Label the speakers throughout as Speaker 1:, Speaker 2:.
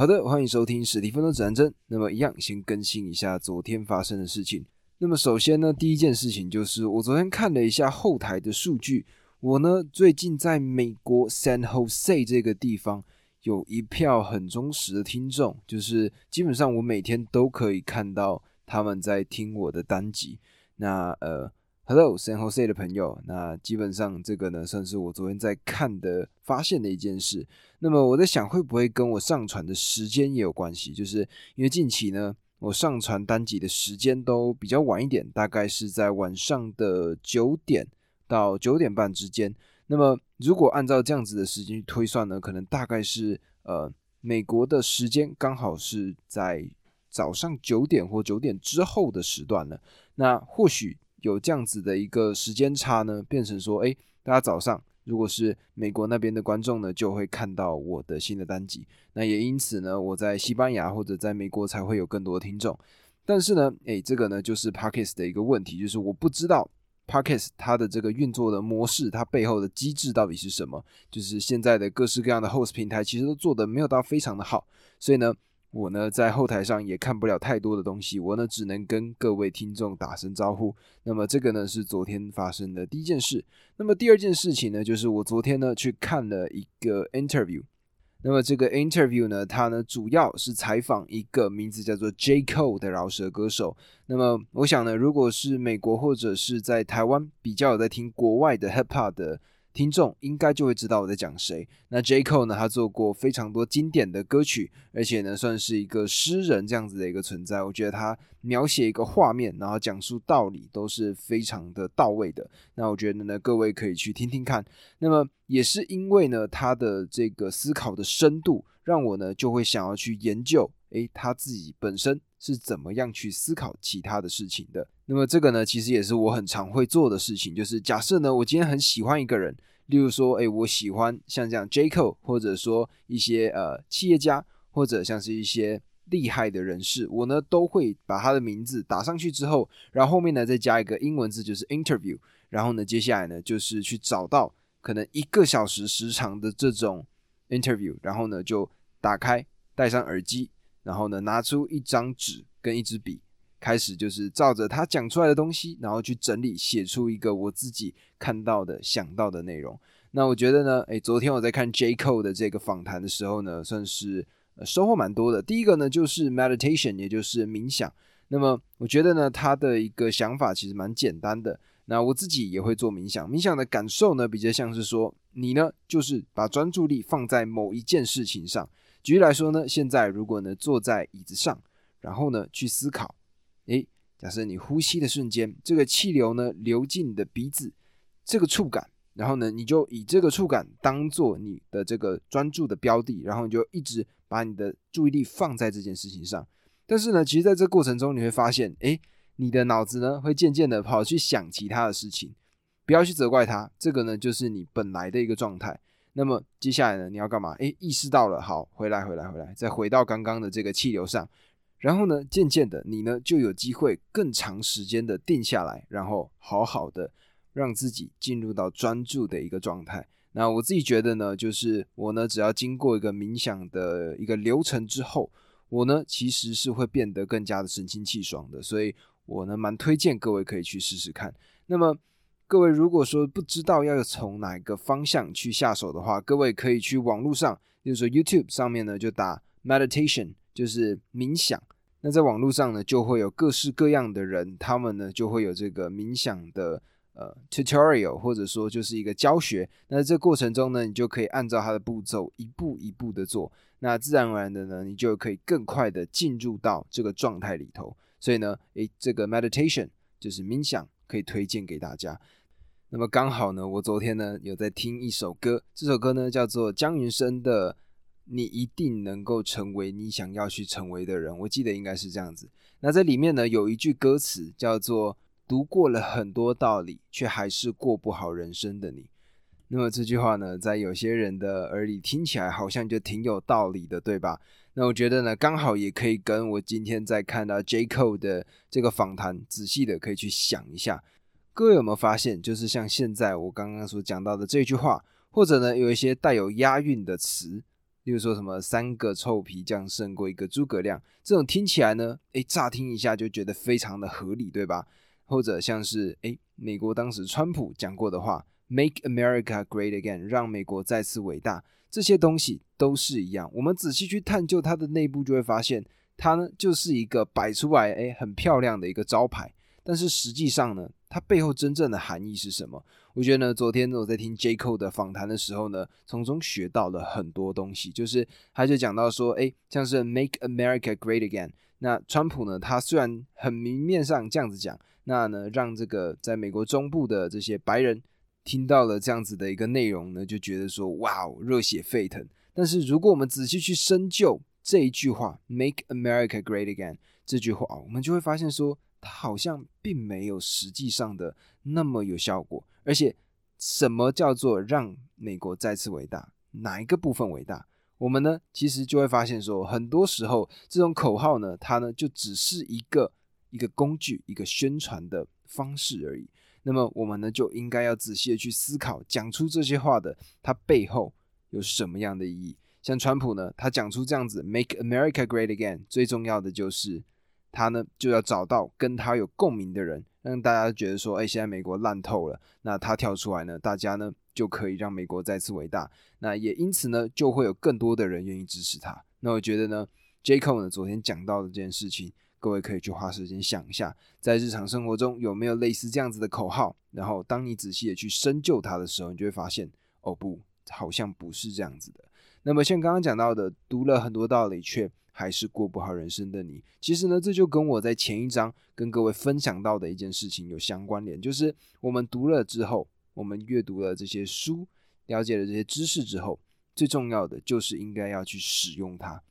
Speaker 1: 好的，欢迎收听史蒂芬的指南针。那么，一样先更新一下昨天发生的事情。那么，首先呢，第一件事情就是我昨天看了一下后台的数据。我呢，最近在美国 San Jose 这个地方有一票很忠实的听众，就是基本上我每天都可以看到他们在听我的单集。那呃。Hello San Jose 的朋友，那基本上这个呢，算是我昨天在看的发现的一件事。那么我在想，会不会跟我上传的时间也有关系？就是因为近期呢，我上传单集的时间都比较晚一点，大概是在晚上的九点到九点半之间。那么如果按照这样子的时间去推算呢，可能大概是呃美国的时间刚好是在早上九点或九点之后的时段了。那或许。有这样子的一个时间差呢，变成说，哎，大家早上如果是美国那边的观众呢，就会看到我的新的单集。那也因此呢，我在西班牙或者在美国才会有更多的听众。但是呢，哎，这个呢就是 Parkes 的一个问题，就是我不知道 Parkes 它的这个运作的模式，它背后的机制到底是什么。就是现在的各式各样的 Host 平台其实都做的没有到非常的好，所以呢。我呢，在后台上也看不了太多的东西，我呢只能跟各位听众打声招呼。那么这个呢是昨天发生的第一件事。那么第二件事情呢，就是我昨天呢去看了一个 interview。那么这个 interview 呢，它呢主要是采访一个名字叫做 J Cole 的饶舌歌手。那么我想呢，如果是美国或者是在台湾比较有在听国外的 hip hop 的。听众应该就会知道我在讲谁。那 J Cole 呢？他做过非常多经典的歌曲，而且呢，算是一个诗人这样子的一个存在。我觉得他描写一个画面，然后讲述道理，都是非常的到位的。那我觉得呢，各位可以去听听看。那么也是因为呢，他的这个思考的深度，让我呢就会想要去研究，诶，他自己本身是怎么样去思考其他的事情的。那么这个呢，其实也是我很常会做的事情，就是假设呢，我今天很喜欢一个人，例如说，哎，我喜欢像这样 J Cole，或者说一些呃企业家，或者像是一些厉害的人士，我呢都会把他的名字打上去之后，然后后面呢再加一个英文字，就是 interview，然后呢接下来呢就是去找到可能一个小时时长的这种 interview，然后呢就打开，戴上耳机，然后呢拿出一张纸跟一支笔。开始就是照着他讲出来的东西，然后去整理写出一个我自己看到的、想到的内容。那我觉得呢，诶，昨天我在看 JCO 的这个访谈的时候呢，算是收获蛮多的。第一个呢就是 meditation，也就是冥想。那么我觉得呢，他的一个想法其实蛮简单的。那我自己也会做冥想，冥想的感受呢，比较像是说，你呢就是把专注力放在某一件事情上。举例来说呢，现在如果呢坐在椅子上，然后呢去思考。诶，假设你呼吸的瞬间，这个气流呢流进你的鼻子，这个触感，然后呢，你就以这个触感当做你的这个专注的标的，然后你就一直把你的注意力放在这件事情上。但是呢，其实在这过程中，你会发现，诶，你的脑子呢会渐渐的跑去想其他的事情，不要去责怪它，这个呢就是你本来的一个状态。那么接下来呢，你要干嘛？诶，意识到了，好，回来，回来，回来，再回到刚刚的这个气流上。然后呢，渐渐的，你呢就有机会更长时间的定下来，然后好好的让自己进入到专注的一个状态。那我自己觉得呢，就是我呢只要经过一个冥想的一个流程之后，我呢其实是会变得更加的神清气爽的。所以我呢蛮推荐各位可以去试试看。那么各位如果说不知道要从哪一个方向去下手的话，各位可以去网络上，就是说 YouTube 上面呢就打 meditation。就是冥想，那在网络上呢，就会有各式各样的人，他们呢就会有这个冥想的呃 tutorial，或者说就是一个教学。那这过程中呢，你就可以按照他的步骤一步一步的做，那自然而然的呢，你就可以更快的进入到这个状态里头。所以呢，诶，这个 meditation 就是冥想，可以推荐给大家。那么刚好呢，我昨天呢有在听一首歌，这首歌呢叫做姜云升的。你一定能够成为你想要去成为的人，我记得应该是这样子。那这里面呢有一句歌词叫做“读过了很多道理，却还是过不好人生的你”。那么这句话呢，在有些人的耳里听起来好像就挺有道理的，对吧？那我觉得呢，刚好也可以跟我今天在看到 J Cole 的这个访谈，仔细的可以去想一下。各位有没有发现，就是像现在我刚刚所讲到的这句话，或者呢有一些带有押韵的词。例如说什么三个臭皮匠胜过一个诸葛亮，这种听起来呢，诶，乍听一下就觉得非常的合理，对吧？或者像是诶，美国当时川普讲过的话，“Make America Great Again”，让美国再次伟大，这些东西都是一样。我们仔细去探究它的内部，就会发现它呢就是一个摆出来诶很漂亮的一个招牌，但是实际上呢，它背后真正的含义是什么？我觉得呢，昨天我在听 J c o 的访谈的时候呢，从中学到了很多东西。就是他就讲到说，哎，像是 Make America Great Again。那川普呢，他虽然很明面上这样子讲，那呢，让这个在美国中部的这些白人听到了这样子的一个内容呢，就觉得说，哇哦，热血沸腾。但是如果我们仔细去深究这一句话 “Make America Great Again” 这句话，我们就会发现说，它好像并没有实际上的那么有效果。而且，什么叫做让美国再次伟大？哪一个部分伟大？我们呢，其实就会发现说，很多时候这种口号呢，它呢就只是一个一个工具，一个宣传的方式而已。那么，我们呢就应该要仔细的去思考，讲出这些话的它背后有什么样的意义？像川普呢，他讲出这样子 “Make America Great Again”，最重要的就是他呢就要找到跟他有共鸣的人。让大家觉得说，哎，现在美国烂透了，那他跳出来呢，大家呢就可以让美国再次伟大。那也因此呢，就会有更多的人愿意支持他。那我觉得呢，J Cole 呢昨天讲到的这件事情，各位可以去花时间想一下，在日常生活中有没有类似这样子的口号。然后当你仔细的去深究它的时候，你就会发现，哦不，好像不是这样子的。那么像刚刚讲到的，读了很多道理却。还是过不好人生的你，其实呢，这就跟我在前一章跟各位分享到的一件事情有相关联，就是我们读了之后，我们阅读了这些书，了解了这些知识之后，最重要的就是应该要去使用它。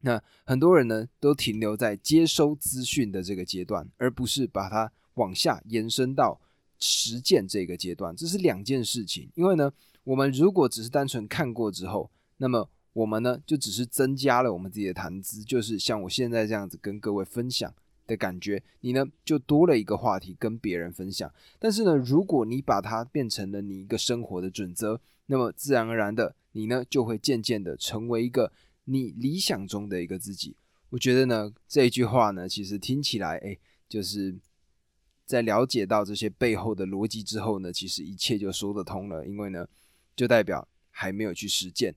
Speaker 1: 那很多人呢，都停留在接收资讯的这个阶段，而不是把它往下延伸到实践这个阶段，这是两件事情。因为呢，我们如果只是单纯看过之后，那么我们呢，就只是增加了我们自己的谈资，就是像我现在这样子跟各位分享的感觉。你呢，就多了一个话题跟别人分享。但是呢，如果你把它变成了你一个生活的准则，那么自然而然的，你呢就会渐渐的成为一个你理想中的一个自己。我觉得呢，这一句话呢，其实听起来，哎，就是在了解到这些背后的逻辑之后呢，其实一切就说得通了。因为呢，就代表还没有去实践。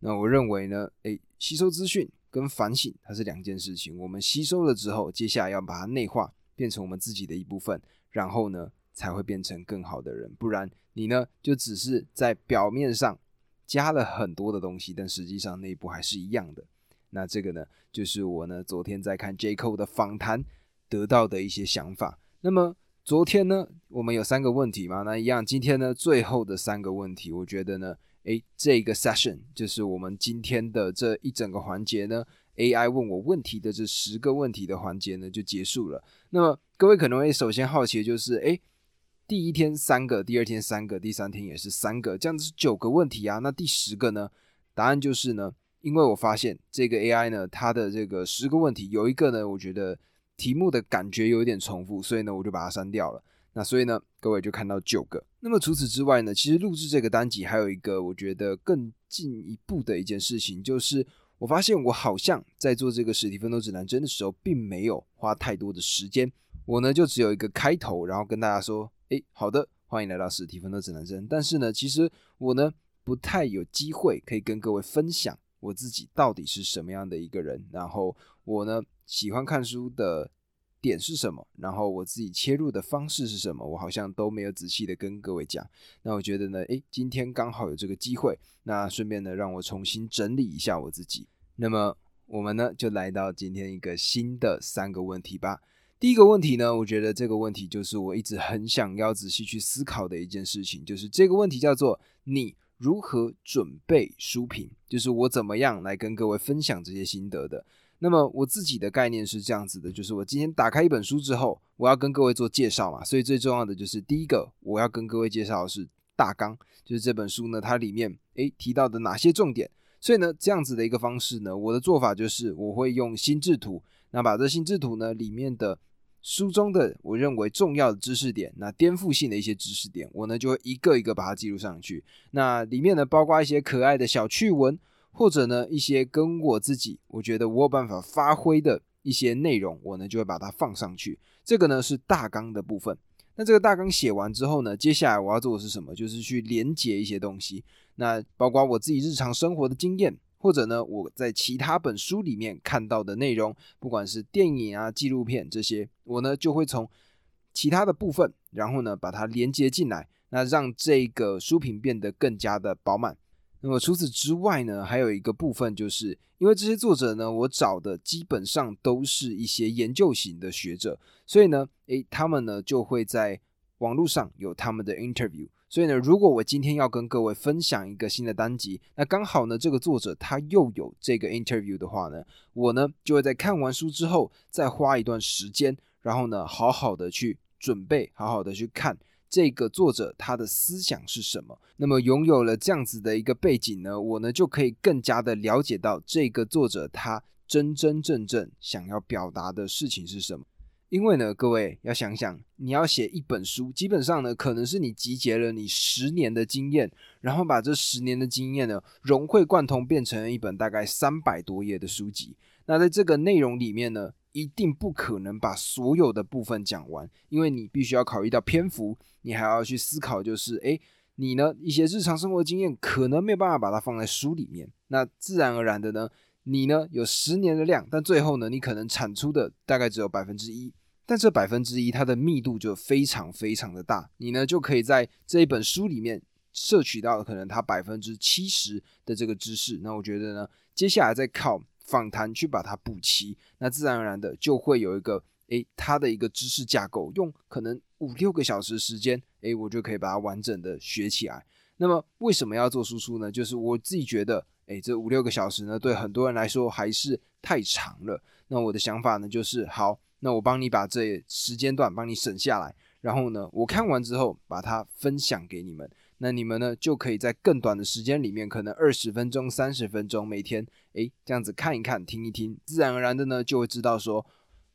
Speaker 1: 那我认为呢，诶，吸收资讯跟反省它是两件事情。我们吸收了之后，接下来要把它内化，变成我们自己的一部分，然后呢，才会变成更好的人。不然你呢，就只是在表面上加了很多的东西，但实际上内部还是一样的。那这个呢，就是我呢昨天在看 J c o 的访谈得到的一些想法。那么昨天呢，我们有三个问题嘛？那一样，今天呢，最后的三个问题，我觉得呢。诶，这个 session 就是我们今天的这一整个环节呢，AI 问我问题的这十个问题的环节呢就结束了。那么各位可能会首先好奇的就是，诶，第一天三个，第二天三个，第三天也是三个，这样子是九个问题啊。那第十个呢？答案就是呢，因为我发现这个 AI 呢，它的这个十个问题有一个呢，我觉得题目的感觉有一点重复，所以呢，我就把它删掉了。那所以呢，各位就看到九个。那么除此之外呢，其实录制这个单集还有一个我觉得更进一步的一件事情，就是我发现我好像在做这个实体奋斗指南针的时候，并没有花太多的时间。我呢就只有一个开头，然后跟大家说：“诶，好的，欢迎来到实体奋斗指南针。”但是呢，其实我呢不太有机会可以跟各位分享我自己到底是什么样的一个人。然后我呢喜欢看书的。点是什么？然后我自己切入的方式是什么？我好像都没有仔细的跟各位讲。那我觉得呢，诶，今天刚好有这个机会，那顺便呢，让我重新整理一下我自己。那么我们呢，就来到今天一个新的三个问题吧。第一个问题呢，我觉得这个问题就是我一直很想要仔细去思考的一件事情，就是这个问题叫做你如何准备书评，就是我怎么样来跟各位分享这些心得的。那么我自己的概念是这样子的，就是我今天打开一本书之后，我要跟各位做介绍嘛，所以最重要的就是第一个我要跟各位介绍的是大纲，就是这本书呢它里面诶提到的哪些重点。所以呢这样子的一个方式呢，我的做法就是我会用心智图，那把这心智图呢里面的书中的我认为重要的知识点，那颠覆性的一些知识点，我呢就会一个一个把它记录上去。那里面呢包括一些可爱的小趣闻。或者呢一些跟我自己我觉得我有办法发挥的一些内容，我呢就会把它放上去。这个呢是大纲的部分。那这个大纲写完之后呢，接下来我要做的是什么？就是去连接一些东西。那包括我自己日常生活的经验，或者呢我在其他本书里面看到的内容，不管是电影啊、纪录片这些，我呢就会从其他的部分，然后呢把它连接进来，那让这个书评变得更加的饱满。那么除此之外呢，还有一个部分，就是因为这些作者呢，我找的基本上都是一些研究型的学者。所以呢，诶，他们呢就会在网络上有他们的 interview。所以呢，如果我今天要跟各位分享一个新的单集，那刚好呢，这个作者他又有这个 interview 的话呢，我呢就会在看完书之后，再花一段时间，然后呢，好好的去准备，好好的去看这个作者他的思想是什么。那么拥有了这样子的一个背景呢，我呢就可以更加的了解到这个作者他真真正正想要表达的事情是什么。因为呢，各位要想想，你要写一本书，基本上呢，可能是你集结了你十年的经验，然后把这十年的经验呢融会贯通，变成了一本大概三百多页的书籍。那在这个内容里面呢，一定不可能把所有的部分讲完，因为你必须要考虑到篇幅，你还要去思考，就是诶，你呢一些日常生活经验可能没有办法把它放在书里面，那自然而然的呢，你呢有十年的量，但最后呢，你可能产出的大概只有百分之一。但这百分之一，它的密度就非常非常的大，你呢就可以在这一本书里面摄取到可能它百分之七十的这个知识。那我觉得呢，接下来再靠访谈去把它补齐，那自然而然的就会有一个诶，它的一个知识架构，用可能五六个小时时间，诶，我就可以把它完整的学起来。那么为什么要做输出呢？就是我自己觉得，诶，这五六个小时呢，对很多人来说还是太长了。那我的想法呢，就是好。那我帮你把这时间段帮你省下来，然后呢，我看完之后把它分享给你们，那你们呢就可以在更短的时间里面，可能二十分钟、三十分钟每天，诶，这样子看一看、听一听，自然而然的呢就会知道说，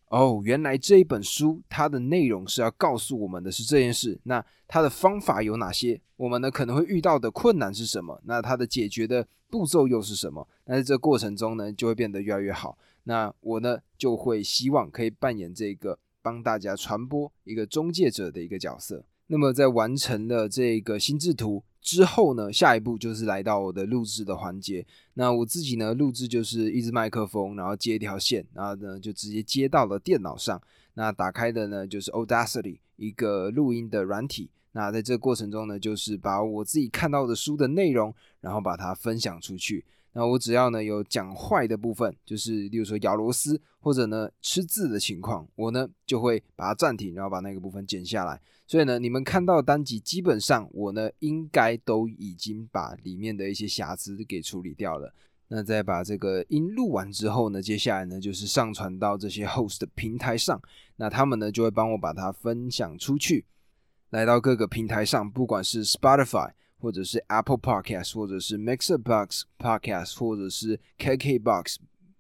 Speaker 1: 哦，原来这一本书它的内容是要告诉我们的是这件事，那它的方法有哪些？我们呢可能会遇到的困难是什么？那它的解决的步骤又是什么？那在这过程中呢，就会变得越来越好。那我呢就会希望可以扮演这个帮大家传播一个中介者的一个角色。那么在完成了这个心智图之后呢，下一步就是来到我的录制的环节。那我自己呢录制就是一支麦克风，然后接一条线，然后呢就直接接到了电脑上。那打开的呢就是 Audacity 一个录音的软体。那在这个过程中呢，就是把我自己看到的书的内容，然后把它分享出去。那我只要呢有讲坏的部分，就是例如说咬螺丝或者呢吃字的情况，我呢就会把它暂停，然后把那个部分剪下来。所以呢，你们看到单集基本上我呢应该都已经把里面的一些瑕疵给处理掉了。那再把这个音录完之后呢，接下来呢就是上传到这些 host 的平台上，那他们呢就会帮我把它分享出去，来到各个平台上，不管是 Spotify。或者是 Apple Podcast，或者是 Mixer Box Podcast，或者是 KK Box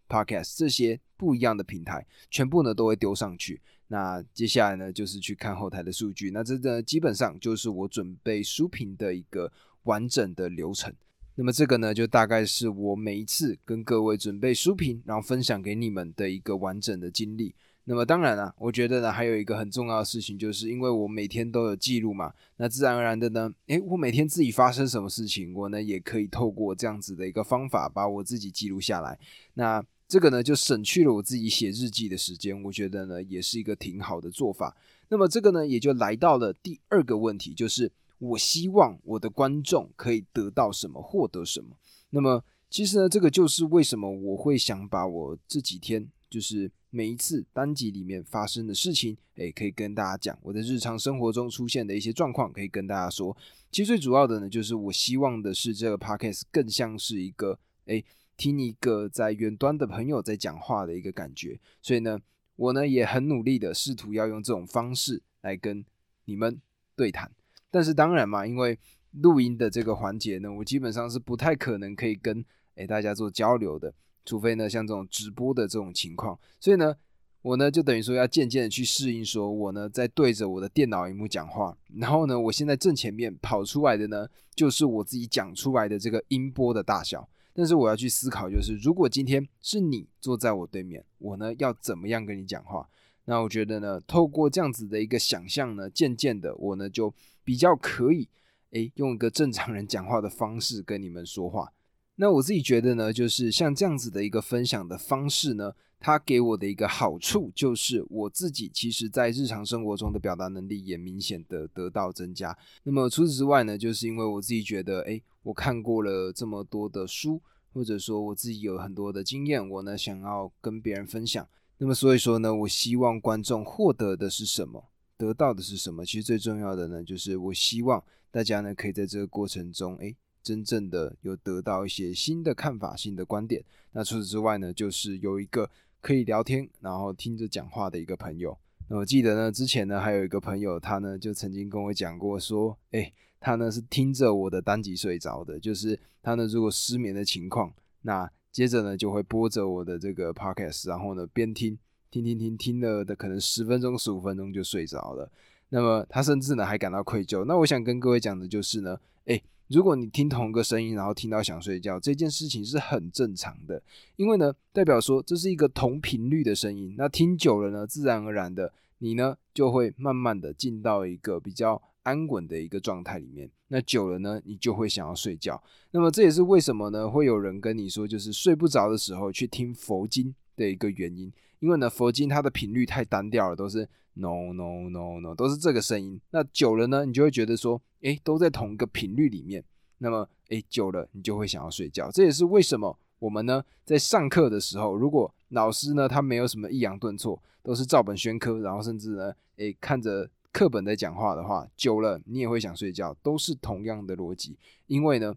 Speaker 1: Podcast，这些不一样的平台，全部呢都会丢上去。那接下来呢，就是去看后台的数据。那这个基本上就是我准备书评的一个完整的流程。那么这个呢，就大概是我每一次跟各位准备书评，然后分享给你们的一个完整的经历。那么当然了，我觉得呢，还有一个很重要的事情，就是因为我每天都有记录嘛，那自然而然的呢，诶，我每天自己发生什么事情，我呢也可以透过这样子的一个方法，把我自己记录下来。那这个呢，就省去了我自己写日记的时间，我觉得呢，也是一个挺好的做法。那么这个呢，也就来到了第二个问题，就是我希望我的观众可以得到什么，获得什么。那么其实呢，这个就是为什么我会想把我这几天就是。每一次单集里面发生的事情，诶，可以跟大家讲；我的日常生活中出现的一些状况，可以跟大家说。其实最主要的呢，就是我希望的是这个 podcast 更像是一个，诶，听一个在远端的朋友在讲话的一个感觉。所以呢，我呢也很努力的试图要用这种方式来跟你们对谈。但是当然嘛，因为录音的这个环节呢，我基本上是不太可能可以跟诶大家做交流的。除非呢，像这种直播的这种情况，所以呢，我呢就等于说要渐渐的去适应，说我呢在对着我的电脑荧幕讲话，然后呢，我现在正前面跑出来的呢，就是我自己讲出来的这个音波的大小。但是我要去思考，就是如果今天是你坐在我对面，我呢要怎么样跟你讲话？那我觉得呢，透过这样子的一个想象呢，渐渐的我呢就比较可以，诶，用一个正常人讲话的方式跟你们说话。那我自己觉得呢，就是像这样子的一个分享的方式呢。它给我的一个好处就是，我自己其实在日常生活中的表达能力也明显的得到增加。那么除此之外呢，就是因为我自己觉得，诶，我看过了这么多的书，或者说我自己有很多的经验，我呢想要跟别人分享。那么所以说呢，我希望观众获得的是什么，得到的是什么？其实最重要的呢，就是我希望大家呢可以在这个过程中，诶，真正的有得到一些新的看法、新的观点。那除此之外呢，就是有一个。可以聊天，然后听着讲话的一个朋友。那我记得呢，之前呢还有一个朋友，他呢就曾经跟我讲过，说，哎，他呢是听着我的单集睡着的。就是他呢如果失眠的情况，那接着呢就会播着我的这个 podcast，然后呢边听，听听听听了的可能十分钟、十五分钟就睡着了。那么他甚至呢还感到愧疚。那我想跟各位讲的就是呢，哎。如果你听同一个声音，然后听到想睡觉，这件事情是很正常的，因为呢，代表说这是一个同频率的声音。那听久了呢，自然而然的，你呢就会慢慢的进到一个比较安稳的一个状态里面。那久了呢，你就会想要睡觉。那么这也是为什么呢，会有人跟你说，就是睡不着的时候去听佛经的一个原因。因为呢，佛经它的频率太单调了，都是 no no no no，都是这个声音。那久了呢，你就会觉得说，哎，都在同一个频率里面。那么，哎，久了你就会想要睡觉。这也是为什么我们呢，在上课的时候，如果老师呢他没有什么抑扬顿挫，都是照本宣科，然后甚至呢，哎，看着课本在讲话的话，久了你也会想睡觉，都是同样的逻辑，因为呢，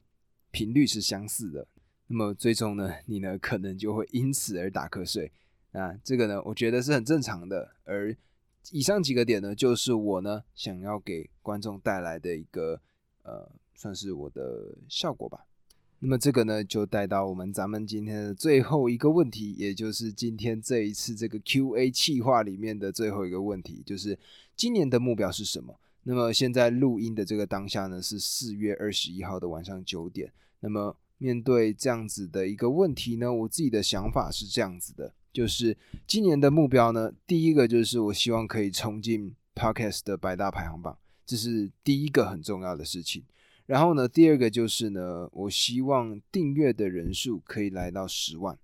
Speaker 1: 频率是相似的。那么最终呢，你呢可能就会因此而打瞌睡。啊，这个呢，我觉得是很正常的。而以上几个点呢，就是我呢想要给观众带来的一个呃，算是我的效果吧。那么这个呢，就带到我们咱们今天的最后一个问题，也就是今天这一次这个 Q&A 企划里面的最后一个问题，就是今年的目标是什么？那么现在录音的这个当下呢，是四月二十一号的晚上九点。那么面对这样子的一个问题呢，我自己的想法是这样子的。就是今年的目标呢，第一个就是我希望可以冲进 Podcast 的百大排行榜，这是第一个很重要的事情。然后呢，第二个就是呢，我希望订阅的人数可以来到十万。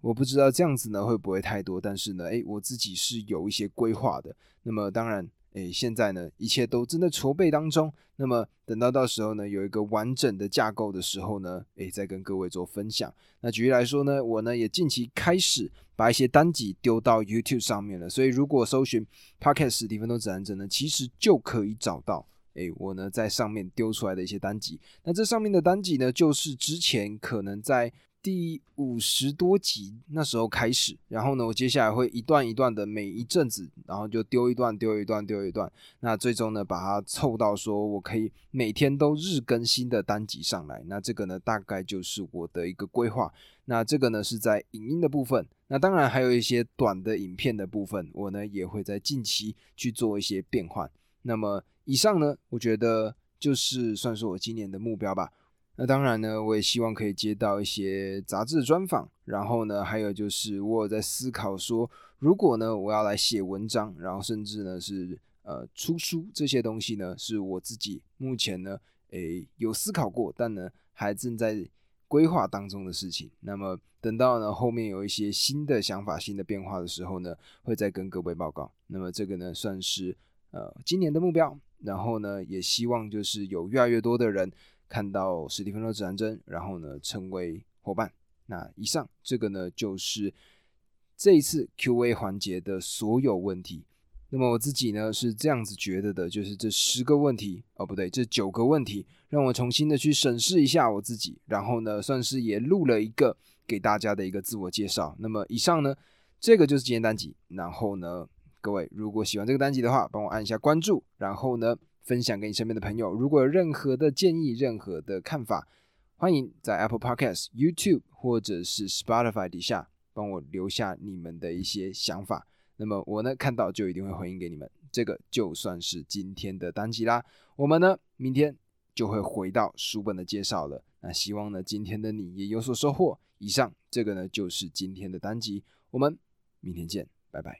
Speaker 1: 我不知道这样子呢会不会太多，但是呢，诶，我自己是有一些规划的。那么当然。诶，现在呢，一切都正在筹备当中。那么等到到时候呢，有一个完整的架构的时候呢，诶，再跟各位做分享。那举例来说呢，我呢也近期开始把一些单集丢到 YouTube 上面了。所以如果搜寻 Podcast 史蒂芬多指南针呢，其实就可以找到，诶，我呢在上面丢出来的一些单集。那这上面的单集呢，就是之前可能在。第五十多集那时候开始，然后呢，我接下来会一段一段的，每一阵子，然后就丢一段，丢一段，丢一段，那最终呢，把它凑到说我可以每天都日更新的单集上来。那这个呢，大概就是我的一个规划。那这个呢，是在影音的部分。那当然还有一些短的影片的部分，我呢也会在近期去做一些变换。那么以上呢，我觉得就是算是我今年的目标吧。那当然呢，我也希望可以接到一些杂志专访，然后呢，还有就是我有在思考说，如果呢我要来写文章，然后甚至呢是呃出书这些东西呢，是我自己目前呢诶有思考过，但呢还正在规划当中的事情。那么等到呢后面有一些新的想法、新的变化的时候呢，会再跟各位报告。那么这个呢算是呃今年的目标，然后呢也希望就是有越来越多的人。看到史蒂芬的指南针，然后呢成为伙伴。那以上这个呢就是这一次 Q&A 环节的所有问题。那么我自己呢是这样子觉得的，就是这十个问题哦，不对，这九个问题，让我重新的去审视一下我自己，然后呢算是也录了一个给大家的一个自我介绍。那么以上呢这个就是今天单集。然后呢各位如果喜欢这个单集的话，帮我按一下关注。然后呢。分享给你身边的朋友。如果有任何的建议、任何的看法，欢迎在 Apple Podcast、YouTube 或者是 Spotify 底下帮我留下你们的一些想法。那么我呢看到就一定会回应给你们。这个就算是今天的单集啦。我们呢明天就会回到书本的介绍了。那希望呢今天的你也有所收获。以上这个呢就是今天的单集，我们明天见，拜拜。